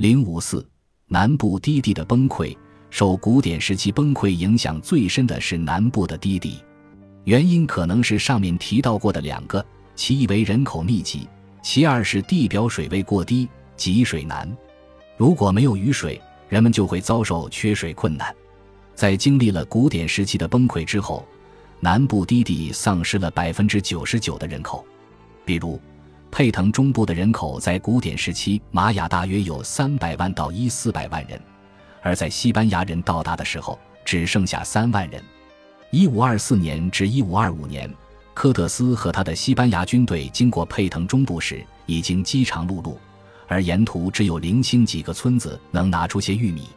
零五四南部低地的崩溃，受古典时期崩溃影响最深的是南部的低地，原因可能是上面提到过的两个，其一为人口密集，其二是地表水位过低，积水难。如果没有雨水，人们就会遭受缺水困难。在经历了古典时期的崩溃之后，南部低地丧失了百分之九十九的人口。比如，佩腾中部的人口在古典时期玛雅大约有三百万到一四百万人，而在西班牙人到达的时候只剩下三万人。一五二四年至一五二五年，科特斯和他的西班牙军队经过佩腾中部时，已经饥肠辘辘。而沿途只有零星几个村子能拿出些玉米，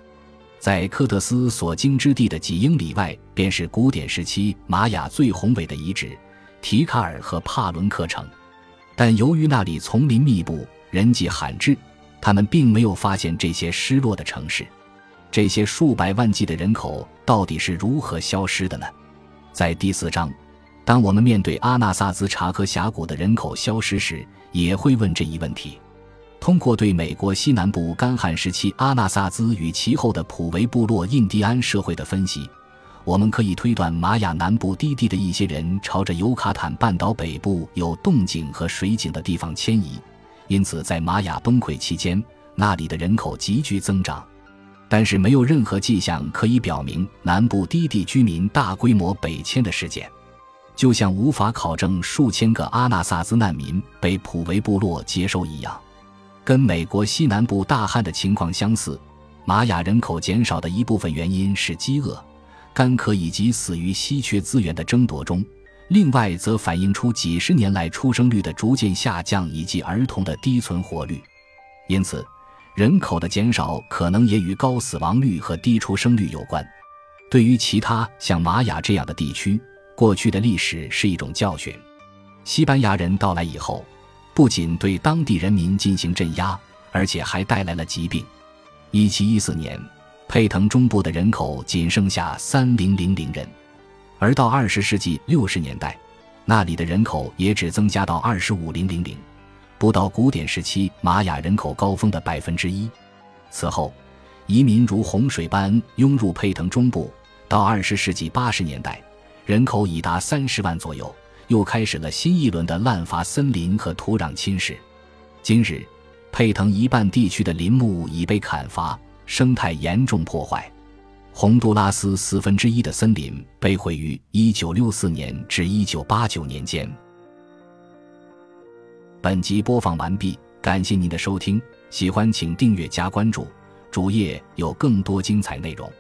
在科特斯所经之地的几英里外，便是古典时期玛雅最宏伟的遗址——提卡尔和帕伦克城。但由于那里丛林密布，人迹罕至，他们并没有发现这些失落的城市。这些数百万计的人口到底是如何消失的呢？在第四章，当我们面对阿纳萨兹查克峡谷的人口消失时，也会问这一问题。通过对美国西南部干旱时期阿纳萨兹与其后的普维部落印第安社会的分析，我们可以推断玛雅南部低地的一些人朝着尤卡坦半岛北部有洞井和水井的地方迁移，因此在玛雅崩溃期间，那里的人口急剧增长。但是没有任何迹象可以表明南部低地居民大规模北迁的事件，就像无法考证数千个阿纳萨兹难民被普维部落接收一样。跟美国西南部大旱的情况相似，玛雅人口减少的一部分原因是饥饿、干渴以及死于稀缺资源的争夺中。另外，则反映出几十年来出生率的逐渐下降以及儿童的低存活率。因此，人口的减少可能也与高死亡率和低出生率有关。对于其他像玛雅这样的地区，过去的历史是一种教训。西班牙人到来以后。不仅对当地人民进行镇压，而且还带来了疾病。一七一四年，佩腾中部的人口仅剩下三零零零人，而到二十世纪六十年代，那里的人口也只增加到二十五零零零，不到古典时期玛雅人口高峰的百分之一。此后，移民如洪水般涌入佩腾中部，到二十世纪八十年代，人口已达三十万左右。又开始了新一轮的滥伐森林和土壤侵蚀。今日，佩腾一半地区的林木已被砍伐，生态严重破坏。洪都拉斯四分之一的森林被毁于一九六四年至一九八九年间。本集播放完毕，感谢您的收听，喜欢请订阅加关注，主页有更多精彩内容。